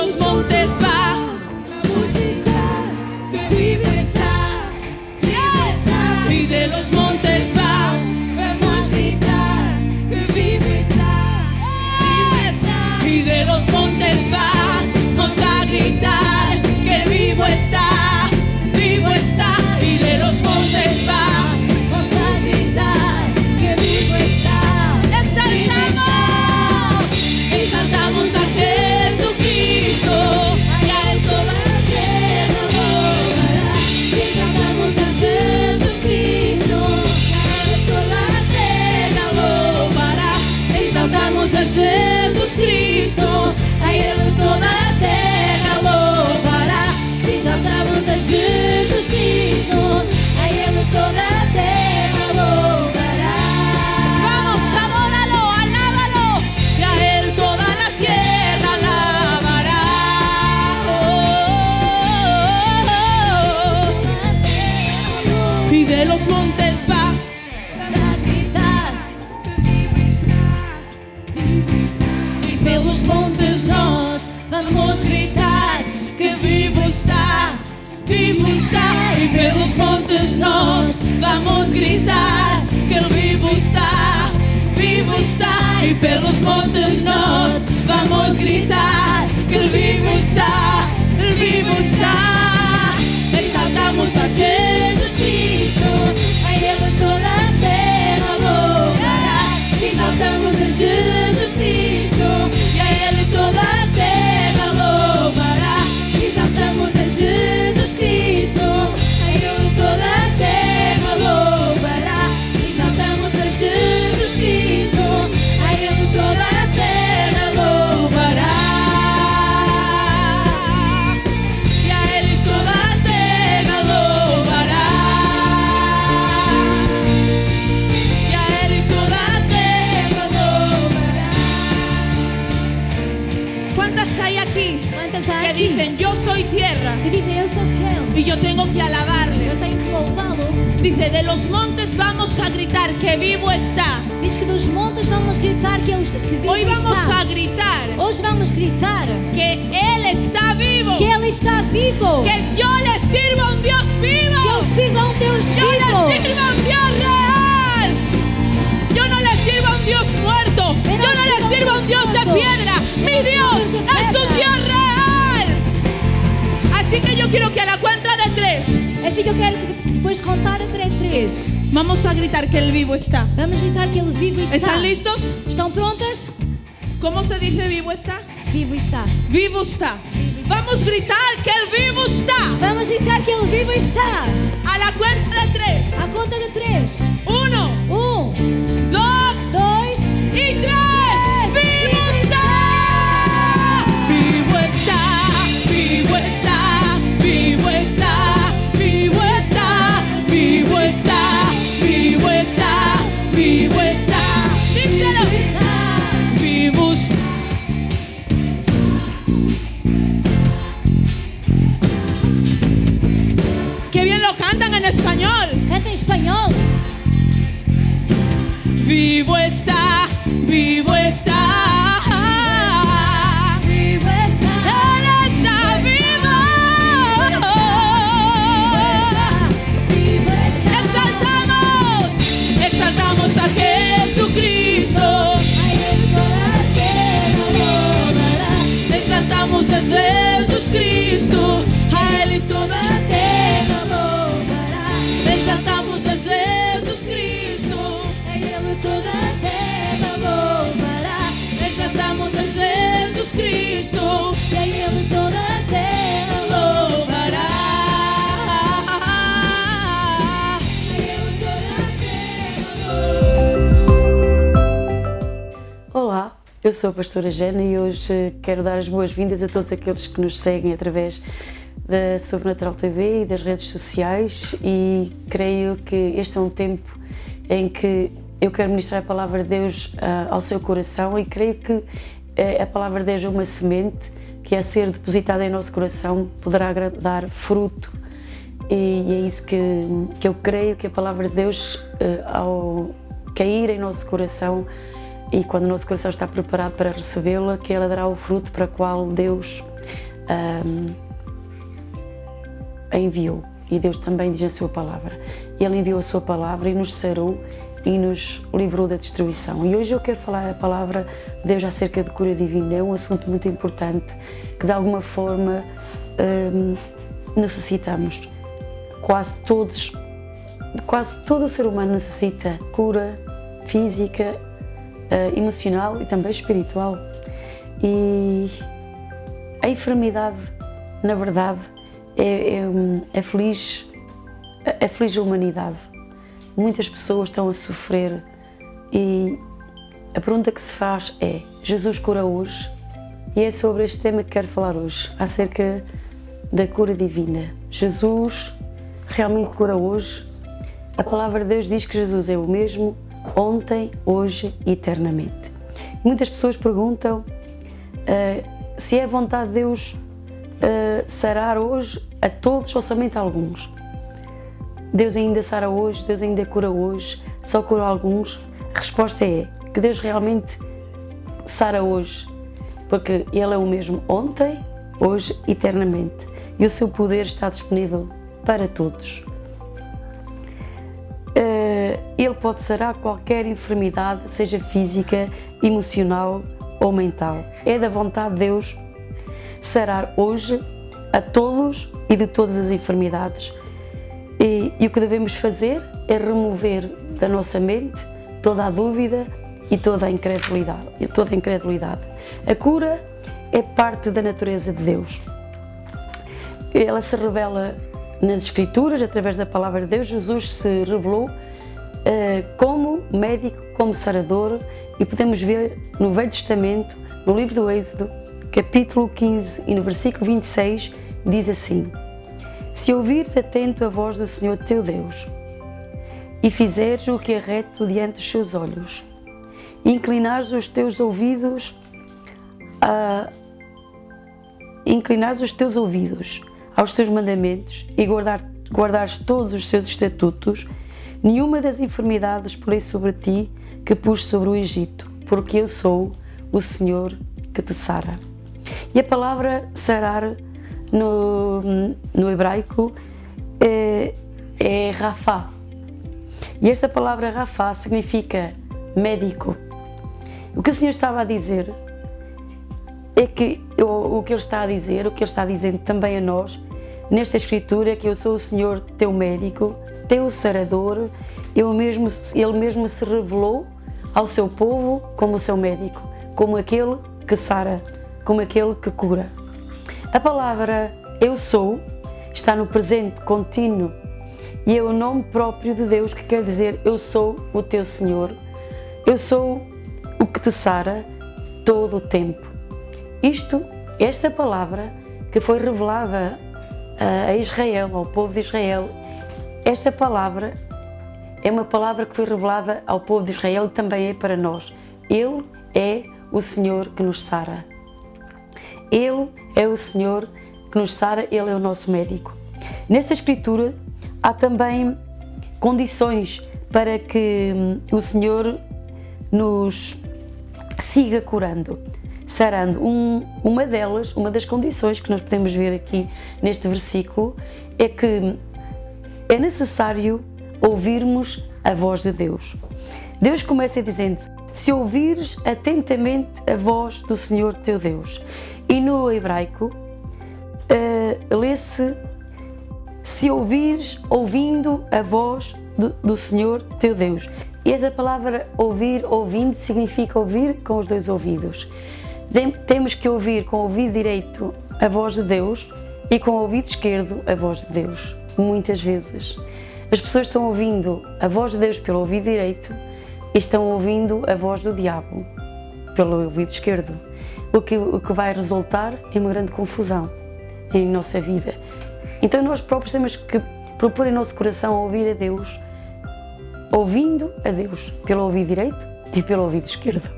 los montes vamos gritar que Ele vivo está, vivo está. E pelos montes nós vamos gritar que Ele vivo está, Ele vivo está. Exaltamos a Jesus Cristo, A Ele toda a terra louvará. Exaltamos a Jesus ¿Cuántas hay aquí Quantas que dicen yo soy tierra que fiel? y yo tengo que alabarle? Que. Dice, de los montes vamos a gritar que vivo está. Diz que dos montes vamos gritar que, que vivo Hoy vamos está. a gritar vamos gritar que Él está vivo. que Ele está vivo. Que yo le sirvo a un Dios vivo. Que sirva a um Deus Yo le vivo. sirvo a un Dios. Yo le sirvo a un Dios muerto. Yo Yo no le sirvo a un Dios de piedra. Yo Mi a Dios es un. Dios real. Así que yo quiero que a la cuenta de tres Assim que eu quero que depois de contar até três. vamos a gritar que el vivo está. Vamos gritar que Ele vivo está. ¿Están listos? Estão prontas? ¿Cómo se dice vivo está? Vivo está. Vivo está. Vamos a gritar que el vivo eu sou a pastora Jana e hoje quero dar as boas-vindas a todos aqueles que nos seguem através da Sobrenatural TV e das redes sociais e creio que este é um tempo em que eu quero ministrar a palavra de Deus ah, ao seu coração e creio que eh, a palavra de Deus é uma semente que a ser depositada em nosso coração poderá dar fruto. E é isso que, que eu creio que a palavra de Deus, eh, ao cair em nosso coração, e quando o nosso coração está preparado para recebê-la, que ela dará o fruto para o qual Deus um, a enviou. E Deus também diz a sua palavra. Ele enviou a sua palavra e nos sarou e nos livrou da destruição. E hoje eu quero falar a palavra de Deus acerca de cura divina. É um assunto muito importante que de alguma forma hum, necessitamos. Quase todos, quase todo o ser humano necessita cura física, uh, emocional e também espiritual. E a enfermidade, na verdade, é, é, é é feliz a humanidade Muitas pessoas estão a sofrer e a pergunta que se faz é: Jesus cura hoje? E é sobre este tema que quero falar hoje, acerca da cura divina. Jesus realmente cura hoje? A palavra de Deus diz que Jesus é o mesmo ontem, hoje e eternamente. Muitas pessoas perguntam uh, se é vontade de Deus uh, sarar hoje a todos ou somente a alguns. Deus ainda sara hoje, Deus ainda cura hoje, só cura alguns? A resposta é que Deus realmente sara hoje, porque Ele é o mesmo ontem, hoje, eternamente. E o seu poder está disponível para todos. Ele pode sarar qualquer enfermidade, seja física, emocional ou mental. É da vontade de Deus sarar hoje a todos e de todas as enfermidades e, e o que devemos fazer é remover da nossa mente toda a dúvida e toda a incredulidade. Toda a, incredulidade. a cura é parte da natureza de Deus. Ela se revela nas Escrituras, através da palavra de Deus. Jesus se revelou como médico, como sarador, e podemos ver no Velho Testamento, no livro do Êxodo, capítulo 15 e no versículo 26, diz assim: se ouvires atento a voz do Senhor teu Deus e fizeres o que é reto diante dos seus olhos, e inclinares os teus ouvidos a inclinares os teus ouvidos aos seus mandamentos e guardar, guardares todos os seus estatutos, nenhuma das enfermidades porei sobre ti que pus sobre o Egito, porque eu sou o Senhor que te sara. E a palavra sarar no, no hebraico é, é Rafá. E esta palavra Rafá significa médico. O que o Senhor estava a dizer é que o, que Ele está a dizer, o que Ele está dizendo também a nós, nesta Escritura, que eu sou o Senhor teu médico, teu sarador, eu mesmo, Ele mesmo se revelou ao seu povo como o seu médico, como aquele que sara, como aquele que cura. A palavra eu sou está no presente contínuo e é o nome próprio de Deus que quer dizer eu sou o teu Senhor. Eu sou o que te sara todo o tempo. Isto, esta palavra que foi revelada a Israel, ao povo de Israel, esta palavra é uma palavra que foi revelada ao povo de Israel e também é para nós. Ele é o Senhor que nos sara. Ele é o Senhor que nos sara, Ele é o nosso médico. Nesta Escritura há também condições para que hum, o Senhor nos siga curando, sarando. Um, uma delas, uma das condições que nós podemos ver aqui neste versículo é que é necessário ouvirmos a voz de Deus. Deus começa dizendo: Se ouvires atentamente a voz do Senhor teu Deus. E no hebraico, uh, lê-se: Se ouvires, ouvindo a voz do, do Senhor teu Deus. E esta palavra ouvir, ouvindo, significa ouvir com os dois ouvidos. Temos que ouvir com o ouvido direito a voz de Deus e com o ouvido esquerdo a voz de Deus. Muitas vezes. As pessoas estão ouvindo a voz de Deus pelo ouvido direito e estão ouvindo a voz do diabo pelo ouvido esquerdo o que, o que vai resultar é uma grande confusão em nossa vida. Então nós próprios temos que propor em nosso coração ouvir a Deus, ouvindo a Deus pelo ouvido direito e pelo ouvido esquerdo.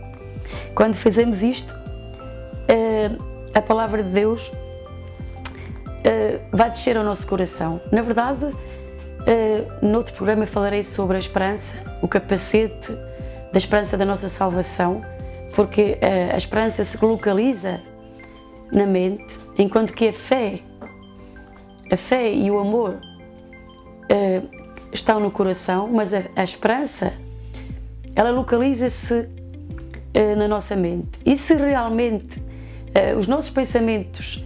Quando fazemos isto, eh, a palavra de Deus eh, vai descer ao nosso coração. Na verdade, eh, no outro programa falarei sobre a esperança, o capacete da esperança da nossa salvação, porque a, a esperança se localiza na mente, enquanto que a fé, a fé e o amor uh, estão no coração, mas a, a esperança, ela localiza-se uh, na nossa mente. E se realmente uh, os nossos pensamentos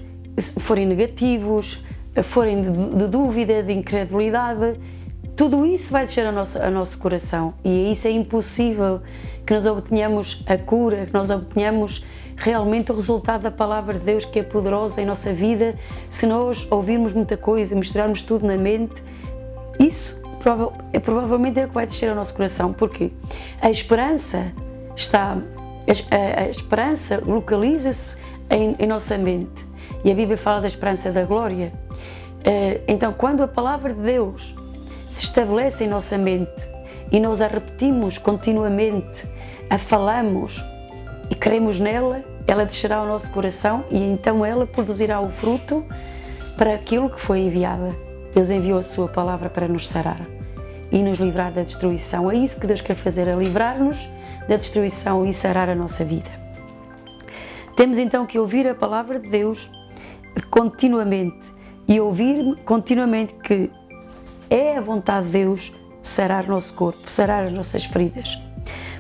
forem negativos, forem de, de, dúvida, de incredulidade, tudo isso vai descer ao nosso, nosso coração. E isso é impossível que nós obtenhamos a cura, que nós obtenhamos realmente o resultado da palavra de Deus que é poderosa em nossa vida. Se nós ouvirmos muita coisa, misturarmos tudo na mente. Isso é provavelmente é o que vai descer ao nosso coração, porque a esperança está, a, a esperança localiza-se em, em nossa mente e a Bíblia fala da esperança da glória. Eh, então, quando a palavra de Deus se estabelece em nossa mente e nós a repetimos continuamente, a falamos e cremos nela, ela descerá ao nosso coração e então ela produzirá o fruto para aquilo que foi enviada. Deus enviou a sua palavra para nos sarar e nos livrar da destruição. É isso que Deus quer fazer, é livrar-nos da destruição e sarar a nossa vida. Temos então que ouvir a palavra de Deus continuamente e ouvir continuamente que é a vontade de Deus sarar nosso corpo, sarar as nossas feridas.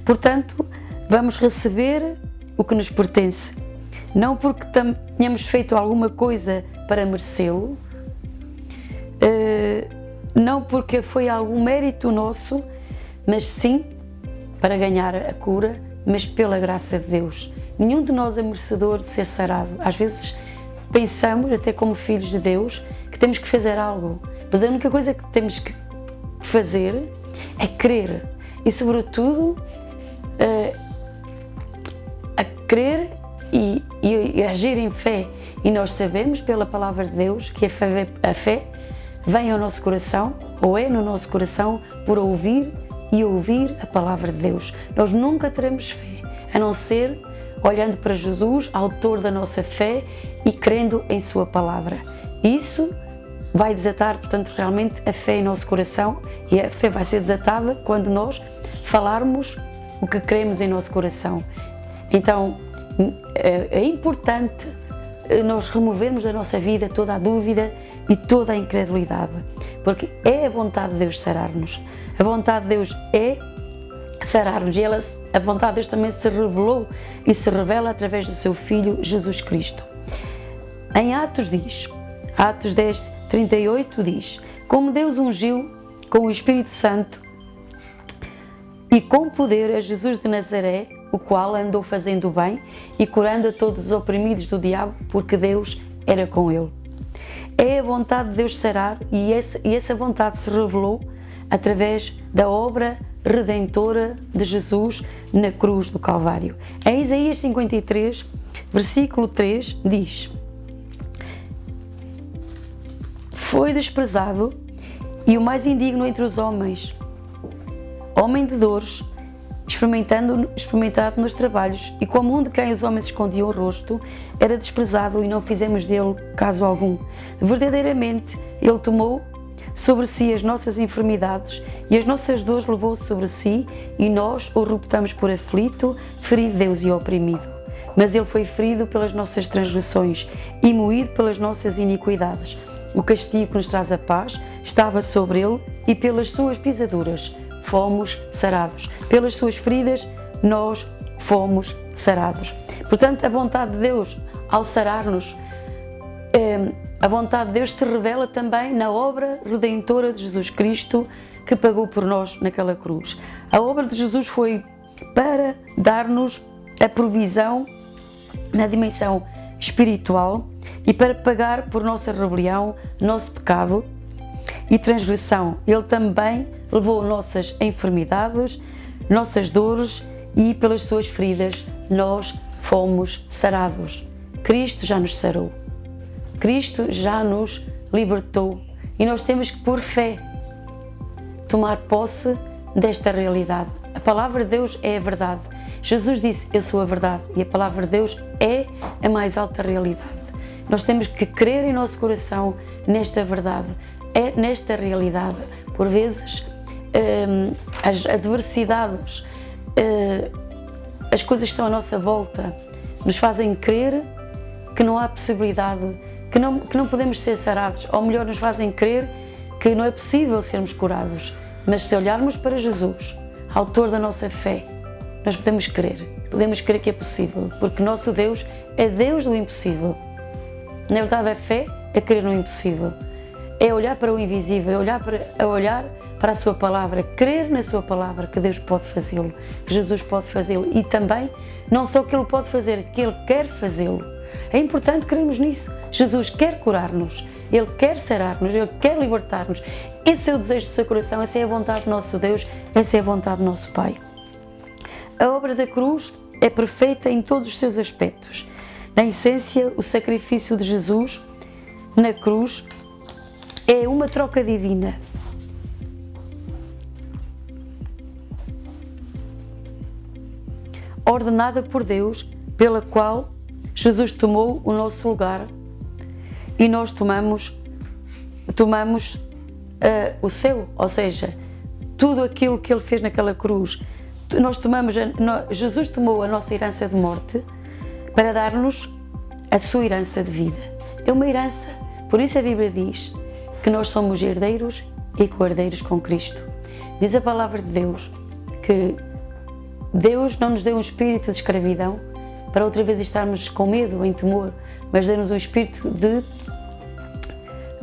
Portanto, vamos receber o que nos pertence, não porque tenhamos feito alguma coisa para merecê-lo, eh, não porque foi algum mérito nosso, mas sim para ganhar a cura, mas pela graça de Deus. Nenhum de nós é merecedor de ser sarado. Às vezes pensamos, até como filhos de Deus, que temos que fazer algo, mas a única coisa que temos que fazer é crer e, sobretudo, uh, a crer e, e, e, agir em fé. E nós sabemos, pela palavra de Deus, que a fé, a fé vem ao nosso coração, ou é no nosso coração, por ouvir e ouvir a palavra de Deus. Nós nunca teremos fé, a não ser olhando para Jesus, autor da nossa fé e crendo em Sua palavra. Isso vai desatar, portanto, realmente a fé em nosso coração e a fé vai ser desatada quando nós falarmos o que queremos em nosso coração. Então, é, é importante eh, nós removermos da nossa vida toda a dúvida e toda a incredulidade, porque é a vontade de Deus sarar-nos. A vontade de Deus é sarar-nos e a vontade de Deus também se revelou e se revela através do seu Filho Jesus Cristo. Em Atos diz, Atos 10, 38 diz: Como Deus ungiu com o Espírito Santo e com poder a Jesus de Nazaré, o qual andou fazendo bem e curando a todos os oprimidos do diabo, porque Deus era com ele. É a vontade de Deus sarar e essa vontade se revelou através da obra redentora de Jesus na cruz do Calvário. Em Isaías 53, versículo 3, diz: Foi desprezado e o mais indigno entre os homens, homem de dores, experimentando, experimentado nos trabalhos, e como um de quem os homens escondiam o rosto, era desprezado e não fizemos dele caso algum. Verdadeiramente, ele tomou sobre si as nossas enfermidades e as nossas dores levou sobre si, e nós o reputamos por aflito, ferido Deus e oprimido. Mas ele foi ferido pelas nossas transgressões e moído pelas nossas iniquidades. O castigo que nos traz a paz estava sobre ele, e pelas suas pisaduras fomos sarados. Pelas suas feridas nós fomos sarados. Portanto, a vontade de Deus ao sarar-nos é, a vontade de Deus se revela também na obra redentora de Jesus Cristo que pagou por nós naquela cruz. A obra de Jesus foi para dar-nos a provisão na dimensão espiritual e para pagar por nossa rebelião, nosso pecado e transgressão. Ele também levou nossas enfermidades, nossas dores e pelas suas feridas nós fomos sarados. Cristo já nos sarou. Cristo já nos libertou e nós temos que, por fé, tomar posse desta realidade. A palavra de Deus é a verdade. Jesus disse: Eu sou a verdade, e a palavra de Deus é a mais alta realidade. Nós temos que crer em nosso coração nesta verdade, é nesta realidade. Por vezes, hum, as adversidades uh, as coisas que estão à nossa volta nos fazem crer que não há possibilidade, que não, que não podemos ser sarados, ou melhor, nos fazem crer que não é possível sermos curados. Mas se olharmos para Jesus, autor da nossa fé, nós podemos crer, podemos crer que é possível, porque nosso Deus é Deus do impossível. Na verdade, a fé é crer no impossível, é olhar para o invisível, é olhar para, é olhar para a Sua palavra, crer na Sua palavra que Deus pode fazê-lo, que Jesus pode fazê-lo e também, não só que Ele pode fazer, que Ele quer fazê-lo. É importante crermos nisso. Jesus quer curar-nos, Ele quer sarar-nos, Ele quer libertar-nos. Esse é o desejo do seu coração, essa é a vontade do nosso Deus, essa é a vontade do nosso Pai. A obra da cruz é perfeita em todos os seus aspectos. Na essência, o sacrifício de Jesus na cruz é uma troca divina ordenada por Deus, pela qual Jesus tomou o nosso lugar e nós tomamos, tomamos uh, o seu, ou seja, tudo aquilo que ele fez naquela cruz. Nós tomamos, a, Jesus tomou a nossa herança de morte para dar-nos a sua herança de vida. É uma herança. Por isso a Bíblia diz que nós somos herdeiros e co-herdeiros com Cristo. Diz a palavra de Deus que Deus não nos deu um espírito de escravidão para outra vez estarmos com medo, em temor, mas deu-nos um espírito de,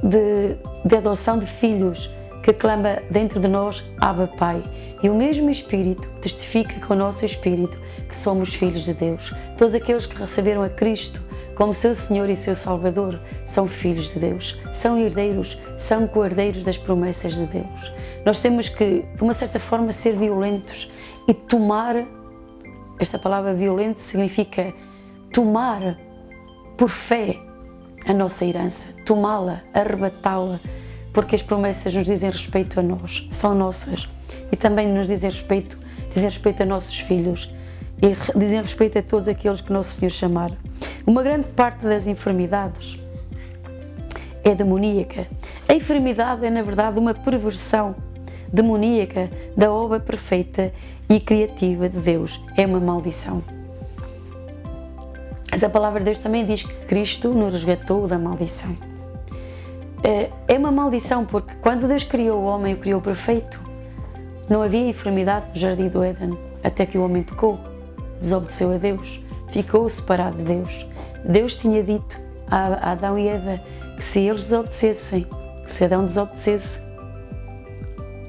de, de adoção de filhos que clama dentro de nós, Abba Pai. E o mesmo Espírito testifica com o nosso Espírito que somos filhos de Deus. Todos aqueles que receberam a Cristo como seu Senhor e seu Salvador são filhos de Deus, são herdeiros, são co-herdeiros das promessas de Deus. Nós temos que, de uma certa forma, ser violentos e tomar, esta palavra violento significa tomar por fé a nossa herança, tomá-la, arrebatá-la, porque as promessas nos dizem respeito a nós, são nossas, e também nos dizem respeito, dizem respeito a nossos filhos e dizem respeito a todos aqueles que Nosso Senhor chamar. Uma grande parte das enfermidades é demoníaca. A enfermidade é, na verdade, uma perversão demoníaca da obra perfeita e criativa de Deus. É uma maldição. Mas a palavra de Deus também diz que Cristo nos resgatou da maldição. Eh, é uma maldição porque quando Deus criou o homem, o criou perfeito, não havia enfermidade no jardim do Éden, até que o homem pecou, desobedeceu a Deus, ficou separado de Deus. Deus tinha dito a Adão e Eva que se eles desobedecessem, que se Adão desobedecesse,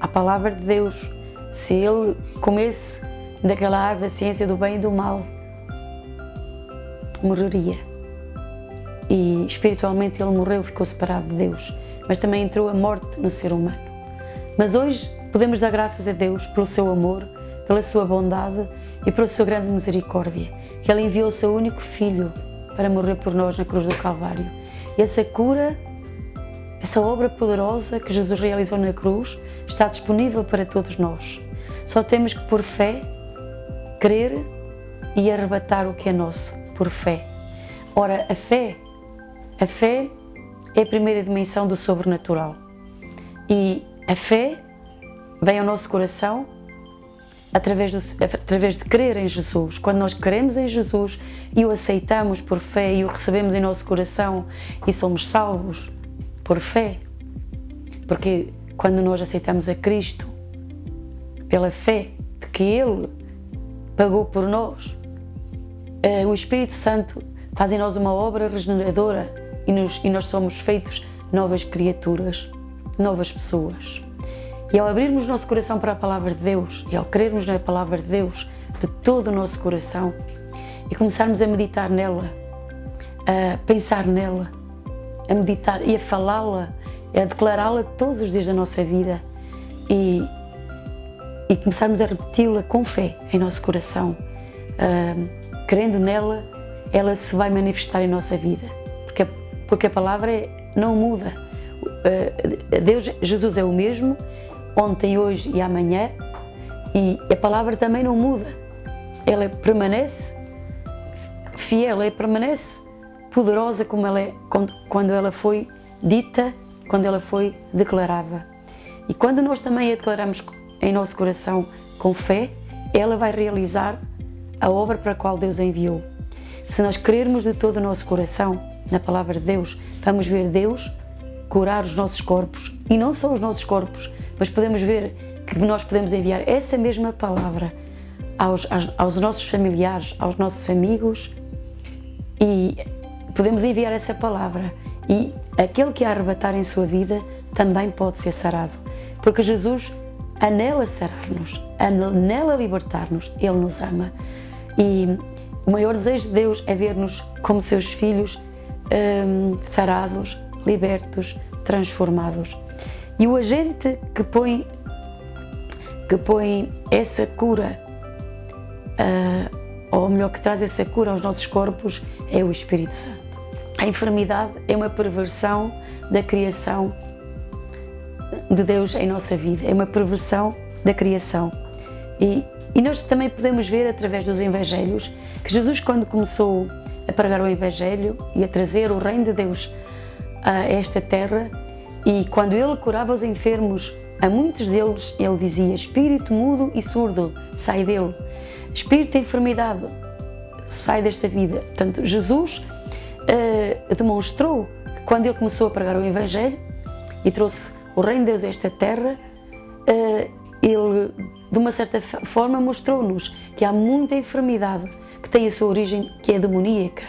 a palavra de Deus, se ele comesse daquela árvore da ciência do bem e do mal, morreria. E espiritualmente ele morreu, ficou separado de Deus. Mas também entrou a morte no ser humano. Mas hoje podemos dar graças a Deus pelo seu amor, pela sua bondade e pela sua grande misericórdia, que ele enviou o seu único filho para morrer por nós na cruz do Calvário. E essa cura essa obra poderosa que Jesus realizou na cruz está disponível para todos nós. Só temos que, por fé, crer e arrebatar o que é nosso, por fé. Ora, a fé, a fé é a primeira dimensão do sobrenatural. E a fé vem ao nosso coração através, do, através de crer em Jesus. Quando nós cremos em Jesus e o aceitamos por fé e o recebemos em nosso coração e somos salvos, por fé. Porque quando nós aceitamos a Cristo pela fé de que Ele pagou por nós, eh, o Espírito Santo faz em nós uma obra regeneradora e, nos, e nós somos feitos novas criaturas, novas pessoas. E ao abrirmos nosso coração para a palavra de Deus e ao crermos na palavra de Deus de todo o nosso coração e começarmos a meditar nela, a pensar nela, a meditar e a falá-la, a declará-la todos os dias da nossa vida e, e começarmos a repeti-la com fé em nosso coração, uh, crendo nela, ela se vai manifestar em nossa vida, porque, porque a palavra é, não muda. Uh, Deus, Jesus é o mesmo, ontem, hoje e amanhã, e a palavra também não muda. Ela permanece fiel, ela permanece poderosa como ela é quando ela foi dita, quando ela foi declarada. E quando nós também a declaramos em nosso coração com fé, ela vai realizar a obra para a qual Deus a enviou. Se nós crermos de todo o nosso coração na palavra de Deus, vamos ver Deus curar os nossos corpos e não só os nossos corpos, mas podemos ver que nós podemos enviar essa mesma palavra aos, aos, aos nossos familiares, aos nossos amigos e podemos enviar essa palavra. E aquele que a arrebatar em sua vida também pode ser sarado, porque Jesus anela sarar-nos, anela libertar-nos, Ele nos ama. E o maior desejo de Deus é ver-nos como seus filhos um, sarados, libertos, transformados. E o agente que põe que põe essa cura, uh, ou melhor, que traz essa cura aos nossos corpos, é o Espírito Santo. A enfermidade é uma perversão da criação de Deus em nossa vida, é uma perversão da criação. E e nós também podemos ver através dos Evangelhos que Jesus, quando começou a pregar o Evangelho e a trazer o Reino de Deus a esta terra, e quando ele curava os enfermos, a muitos deles ele dizia: Espírito mudo e surdo, sai dele. Espírito de enfermidade, sai desta vida. Portanto, Jesus uh, demonstrou que quando ele começou a pregar o Evangelho e trouxe o Reino de Deus a esta terra, uh, ele de uma certa forma, mostrou-nos que há muita enfermidade que tem a sua origem que é demoníaca.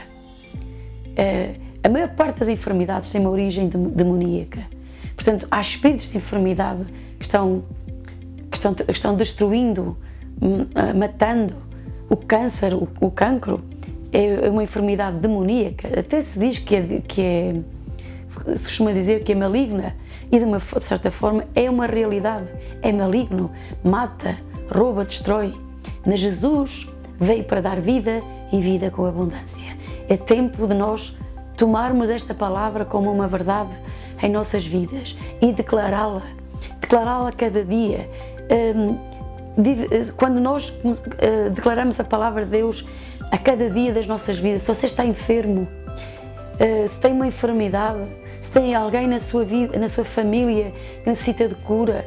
Eh, a maior parte das enfermidades tem uma origem demoníaca. Portanto, há espíritos de enfermidade que estão, que estão, que estão destruindo, matando. O câncer, o, o cancro, é uma enfermidade demoníaca. Até se diz que é, que é se costuma dizer que é maligna e de uma de certa forma é uma realidade. É maligno, mata, rouba, destrói. Mas Jesus veio para dar vida e vida com abundância. É tempo de nós tomarmos esta palavra como uma verdade em nossas vidas e declará-la, declará-la cada dia. Hum, quando nós hum, declaramos a palavra de Deus a cada dia das nossas vidas, se você está enfermo, uh, se tem uma enfermidade, se tem alguém na sua vida, na sua família que necessita de cura,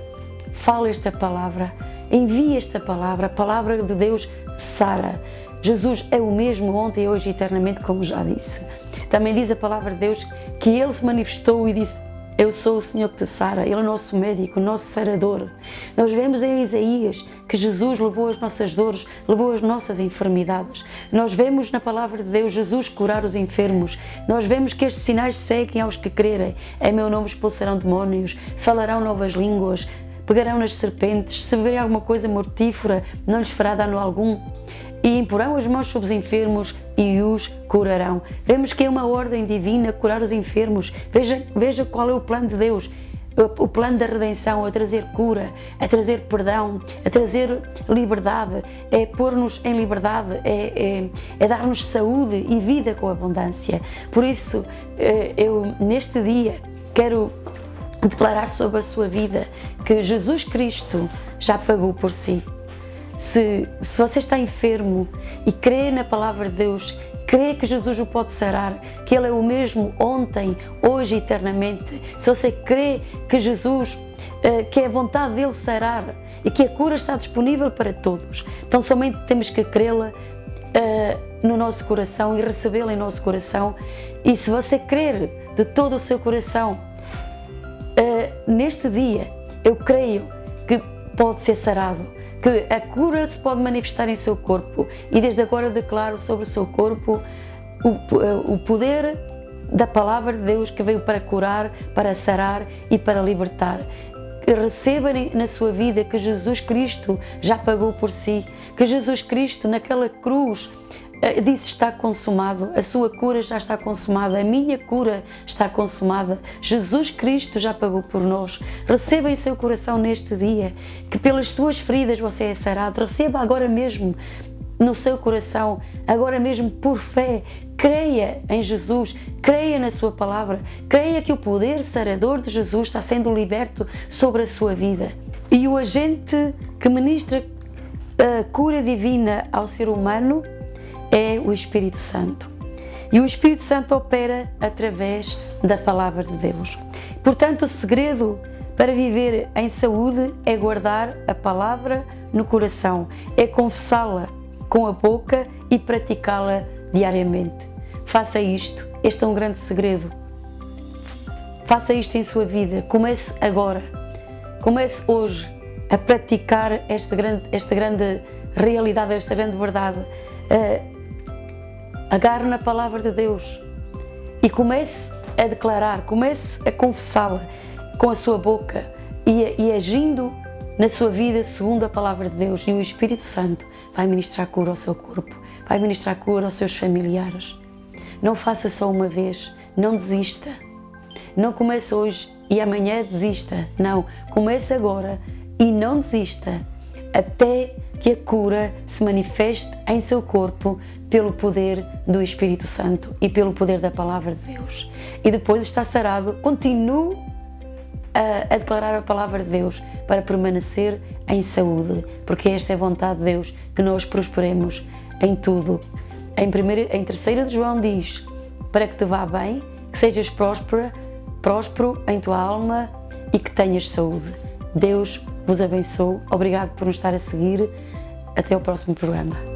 fale esta palavra, envie esta palavra, a palavra de Deus sara. Jesus é o mesmo ontem, hoje e eternamente, como já disse. Também diz a palavra de Deus que Ele se manifestou e disse: eu sou o Senhor que te sara, Ele é o nosso médico, o nosso sarador. Nós vemos em Isaías que Jesus levou as nossas dores, levou as nossas enfermidades. Nós vemos na palavra de Deus Jesus curar os enfermos. Nós vemos que estes sinais seguem aos que crerem. Em meu nome expulsarão demónios, falarão novas línguas, pegarão nas serpentes, se beberem alguma coisa mortífera, não lhes fará dano algum e imporão as mãos sobre os enfermos e os curarão. Vemos que é uma ordem divina curar os enfermos. Veja, veja qual é o plano de Deus. O plano da redenção, a trazer cura, a trazer perdão, a trazer liberdade, é pôr-nos em liberdade, é, é, é dar-nos saúde e vida com abundância. Por isso, eh, eu neste dia quero declarar sobre a sua vida que Jesus Cristo já pagou por si se, se você está enfermo e crê na palavra de Deus, crê que Jesus o pode sarar, que Ele é o mesmo ontem, hoje e eternamente, se você crê que Jesus, eh, que é a vontade dele sarar e que a cura está disponível para todos, então somente temos que crê-la eh, no nosso coração e recebê-la em nosso coração. E se você crer de todo o seu coração, eh, neste dia, eu creio que pode ser sarado que a cura se pode manifestar em seu corpo e desde agora declaro sobre o seu corpo o, o poder da palavra de Deus que veio para curar, para sarar e para libertar. Receba na sua vida que Jesus Cristo já pagou por si, que Jesus Cristo naquela cruz eh, disse está consumado, a sua cura já está consumada, a minha cura está consumada. Jesus Cristo já pagou por nós. Receba em seu coração neste dia que pelas suas feridas você é sarado. Receba agora mesmo no seu coração, agora mesmo por fé. Creia em Jesus, creia na Sua palavra, creia que o poder sarador de Jesus está sendo liberto sobre a sua vida. E o agente que ministra a cura divina ao ser humano é o Espírito Santo. E o Espírito Santo opera através da palavra de Deus. Portanto, o segredo Para viver em saúde é guardar a palavra no coração, é confessá-la com a boca e praticá-la diariamente. Faça isto, este é um grande segredo. Faça isto em sua vida, comece agora, comece hoje a praticar esta grande, esta grande realidade, esta grande verdade. Uh, agarre na palavra de Deus e comece a declarar, comece a confessá-la com a sua boca e, e agindo na sua vida segundo a palavra de Deus e o Espírito Santo vai ministrar cura ao seu corpo, vai ministrar cura aos seus familiares. Não faça só uma vez, não desista. Não comece hoje e amanhã desista. Não, comece agora e não desista até que a cura se manifeste em seu corpo pelo poder do Espírito Santo e pelo poder da palavra de Deus. E depois está sarado, continue a, a, declarar a palavra de Deus para permanecer em saúde, porque esta é a vontade de Deus, que nós prosperemos em tudo. Em, primeiro, em terceiro de João diz, para que te vá bem, que sejas próspera, próspero em tua alma e que tenhas saúde. Deus vos abençoe. Obrigado por nos estar a seguir. Até o próximo programa.